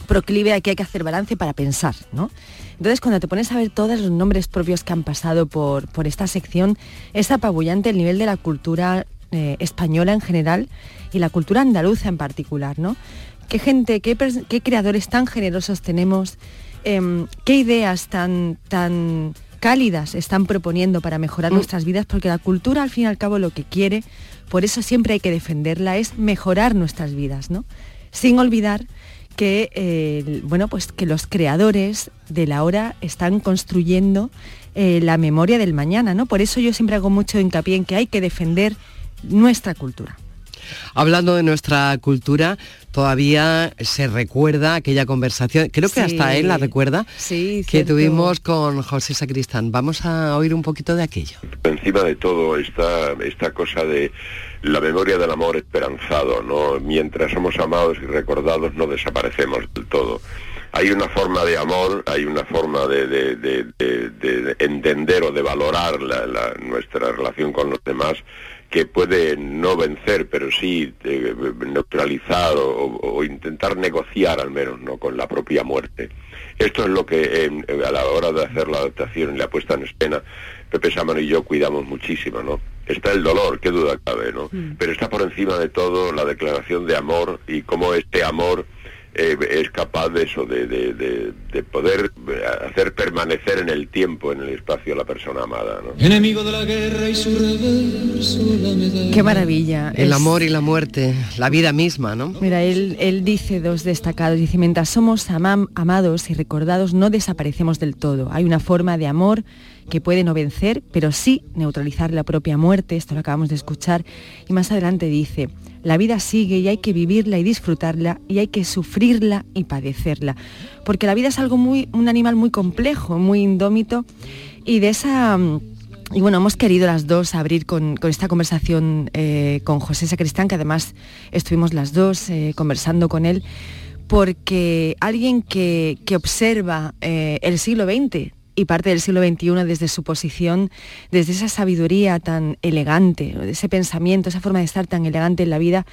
proclive a que hay que hacer balance para pensar, ¿no? Entonces, cuando te pones a ver todos los nombres propios que han pasado por, por esta sección, es apabullante el nivel de la cultura eh, española en general y la cultura andaluza en particular, ¿no? Qué gente, qué, creadores tan generosos tenemos, em, qué ideas tan, tan cálidas están proponiendo para mejorar Mm. nuestras vidas, porque la cultura al fin y al cabo lo que quiere, por eso siempre hay que defenderla, es mejorar nuestras vidas, ¿no? Sin olvidar que eh, bueno pues que los creadores de la hora están construyendo eh, la memoria del mañana, ¿no? Por eso yo siempre hago mucho hincapié en que hay que defender nuestra cultura. Hablando de nuestra cultura, todavía se recuerda aquella conversación, creo que hasta él la recuerda, Sí, que cierto. tuvimos con José Sacristán. Vamos a oír un poquito de aquello. encima de todo esta, esta cosa de la memoria del amor esperanzado, ¿no? Mientras somos amados y recordados no desaparecemos del todo. Hay una forma de amor, hay una forma de, de- de- de- de entender o de valorar la- la- nuestra relación con los demás que puede no vencer, pero sí eh, neutralizar o, o intentar negociar al menos no con la propia muerte. Esto es lo que en- a la hora de hacer la adaptación y la puesta en escena, Pepe Sámano y yo cuidamos muchísimo, ¿no? Está el dolor, qué duda cabe, ¿no? Pero está por encima de todo la declaración de amor y cómo este amor eh, es capaz de eso, de, de- de- de poder hacer permanecer en el tiempo, en el espacio a la persona amada, ¿no? Enemigo de la guerra y su reverso la medalla. Qué maravilla. El Es- amor y la muerte, la vida misma, ¿no? Mira, él, él dice dos destacados, dice, mientras somos amam- amados y recordados no desaparecemos del todo. Hay una forma de amor que puede no vencer, pero sí neutralizar la propia muerte, esto lo acabamos de escuchar, y más adelante dice, la vida sigue y hay que vivirla y disfrutarla y hay que sufrirla y padecerla, porque la vida es algo muy, un animal muy complejo, muy indómito, y de esa... y bueno, hemos querido las dos abrir con, con esta conversación eh, con José Sacristán, que además estuvimos las dos eh, conversando con él, porque alguien que, que observa eh, el siglo XX y parte del siglo XXI desde su posición, desde esa sabiduría tan elegante, ese pensamiento, esa forma de estar tan elegante en la vida,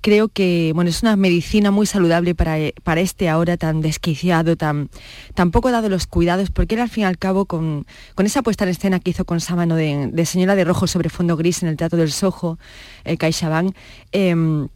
creo que bueno, es una medicina muy saludable para, para este ahora tan desquiciado, tan, tan poco dado los cuidados, porque él al fin y al cabo con, con esa puesta en escena que hizo con Sámano de, Señora de Rojo sobre fondo gris en el Teatro del Sojo, el CaixaBank, em,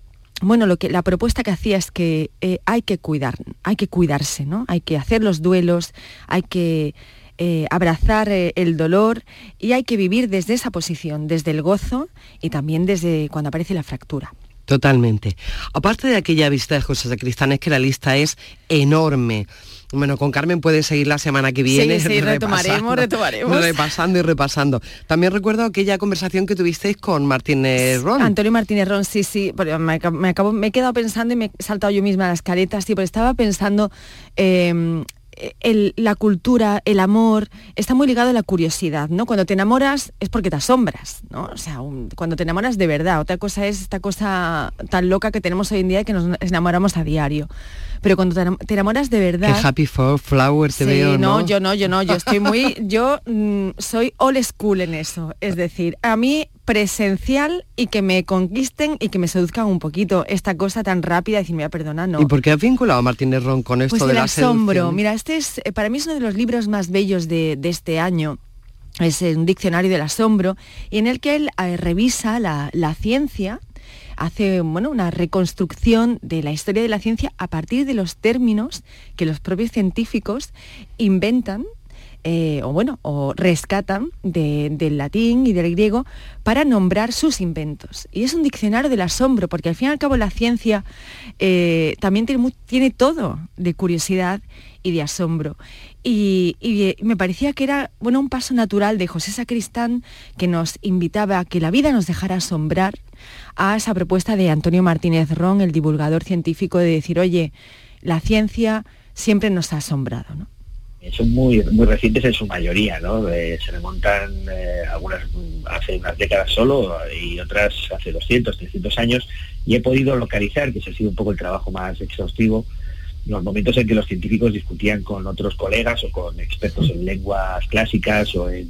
bueno, lo que, la propuesta que hacía es que eh, hay que cuidar, hay que cuidarse, ¿no? Hay que hacer los duelos, hay que eh, abrazar eh, el dolor y hay que vivir desde esa posición, desde el gozo y también desde cuando aparece la fractura. Totalmente. Aparte de aquella vista de José Sacristán, es que la lista es enorme. Bueno, con Carmen pueden seguir la semana que viene. Sí, sí, retomaremos, retomaremos. Repasando y repasando. También recuerdo aquella conversación que tuvisteis con Martínez Ron. Antonio Martínez Ron, sí, sí. Me, acabo, me he quedado pensando y me he saltado yo misma las caretas, sí, porque estaba pensando la cultura, el amor, está muy ligado a la curiosidad, ¿no? Cuando te enamoras es porque te asombras, ¿no? O sea, cuando te enamoras de verdad. Otra cosa es esta cosa tan loca que tenemos hoy en día que nos enamoramos a diario pero cuando te enamoras de verdad... Qué happy for flower te veo, ¿no? yo no, yo no, yo estoy muy... yo mm, soy old school en eso. Es decir, a mí presencial y que me conquisten y que me seduzcan un poquito. Esta cosa tan rápida decir mira perdona no y por qué has vinculado a Martínez Ron con esto pues de el la asombro. mira este es eh, para mí es uno de los libros más bellos de, este año. Es un diccionario del asombro y en el que él eh, revisa la, la ciencia hace bueno, una reconstrucción de la historia de la ciencia a partir de los términos que los propios científicos inventan eh, o bueno, o rescatan del latín y del griego para nombrar sus inventos. Y es un diccionario del asombro, porque al fin y al cabo la ciencia eh, también tiene, todo de curiosidad y de asombro. Y, y, me parecía que era bueno, un paso natural de José Sacristán que nos invitaba a que la vida nos dejara asombrar a esa propuesta de Antonio Martínez Ron, el divulgador científico, de decir, oye, la ciencia siempre nos ha asombrado. Son muy, muy recientes en su mayoría, ¿no? se remontan eh, algunas hace unas décadas solo y otras hace 200, 300 años, y he podido localizar, que ese ha sido un poco el trabajo más exhaustivo, los momentos en que los científicos discutían con otros colegas o con expertos en lenguas clásicas o en,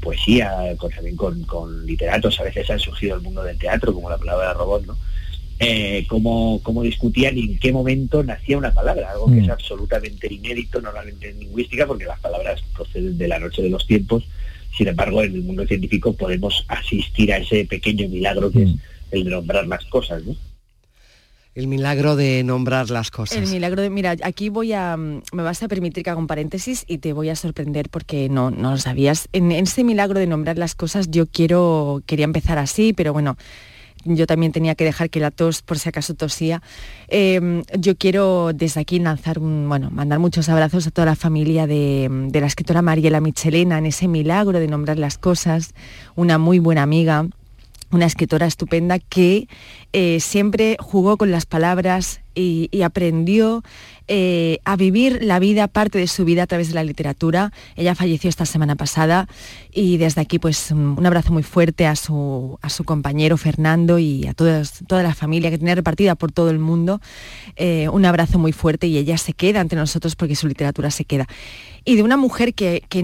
poesía, también con, literatos, a veces han surgido el mundo del teatro, como la palabra robot, ¿no? Eh, cómo, discutían y en qué momento nacía una palabra, algo que es mm. absolutamente inédito normalmente en lingüística, porque las palabras proceden de la noche de los tiempos, sin embargo en el mundo científico podemos asistir a ese pequeño milagro que es mm. el de nombrar las cosas. ¿no? El milagro de nombrar las cosas. El milagro de, mira, aquí voy a, me vas a permitir que haga un paréntesis y te voy a sorprender porque no, no lo sabías. En, ese milagro de nombrar las cosas yo quiero, quería empezar así, pero bueno, yo también tenía que dejar que la tos, por si acaso tosía. Em, yo quiero desde aquí lanzar un, bueno, mandar muchos abrazos a toda la familia de, de la escritora Mariela Michelena en ese milagro de nombrar las cosas, una muy buena amiga una escritora estupenda que eh, siempre jugó con las palabras y, aprendió eh, a vivir la vida, parte de su vida a través de la literatura. Ella falleció esta semana pasada y desde aquí pues un abrazo muy fuerte a su, a su compañero Fernando y a toda la familia que tiene repartida por todo el mundo. Eh, un abrazo muy fuerte y ella se queda ante nosotros porque su literatura se queda y de una mujer que, que,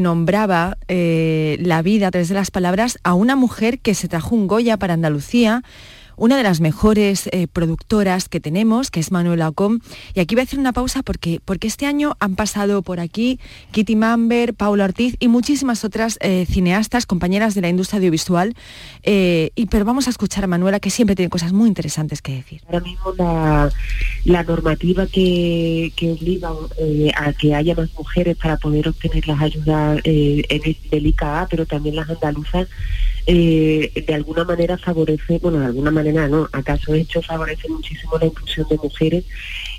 nombraba eh, la vida a través de las palabras a una mujer que se trajo un Goya para Andalucía una de las mejores eh, productoras que tenemos, que es Manuela Ocom. Y aquí voy a hacer una pausa porque, porque este año han pasado por aquí Kitty Mamber, Paula Ortiz y muchísimas otras eh, cineastas, compañeras de la industria audiovisual. Eh, pero vamos a escuchar a Manuela, que siempre tiene cosas muy interesantes que decir. Ahora mismo la, normativa que, obliga a que haya más mujeres para poder obtener las ayudas en el ICA, pero también las andaluzas, de alguna manera favorece, bueno, de alguna manera ¿no? Acaso hecho favorece muchísimo la inclusión de mujeres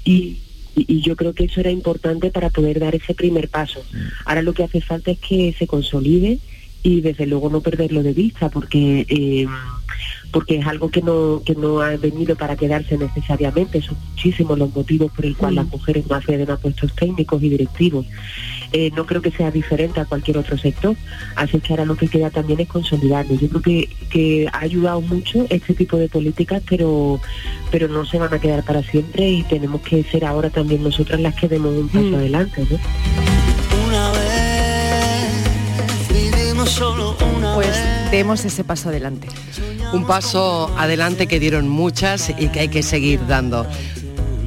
y, yo creo que eso era importante para poder dar ese primer paso. Mm. Ahora lo que hace falta es que se consolide y desde luego no perderlo de vista porque eh, porque es algo que no, que no ha venido para quedarse necesariamente, son muchísimos los motivos por el cual las mujeres no acceden a puestos técnicos y directivos. Eh, no creo que sea diferente a cualquier otro sector, así que ahora lo que queda también es consolidarlo. Yo creo que, que ha ayudado mucho este tipo de políticas, pero, pero no se van a quedar para siempre y tenemos que ser ahora también nosotras las que demos un paso mm. adelante. ¿no? Pues demos ese paso adelante. Un paso adelante que dieron muchas y que hay que seguir dando.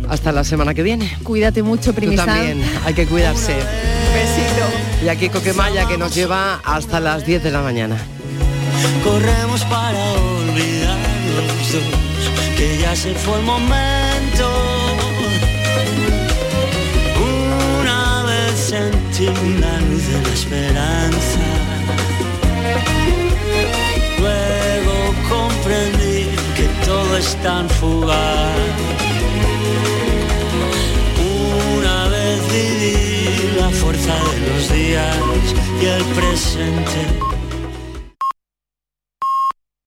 Hasta la semana que viene. Cuídate mucho, Tú Primisan. también, hay que cuidarse. Besito. Y aquí Coquemaya que nos lleva hasta las 10 de la mañana. Corremos para olvidar los dos, que ya se fue el momento. Una vez sentí la luz de la esperanza. Todo es. Una vez viví la fuerza de los días y el presente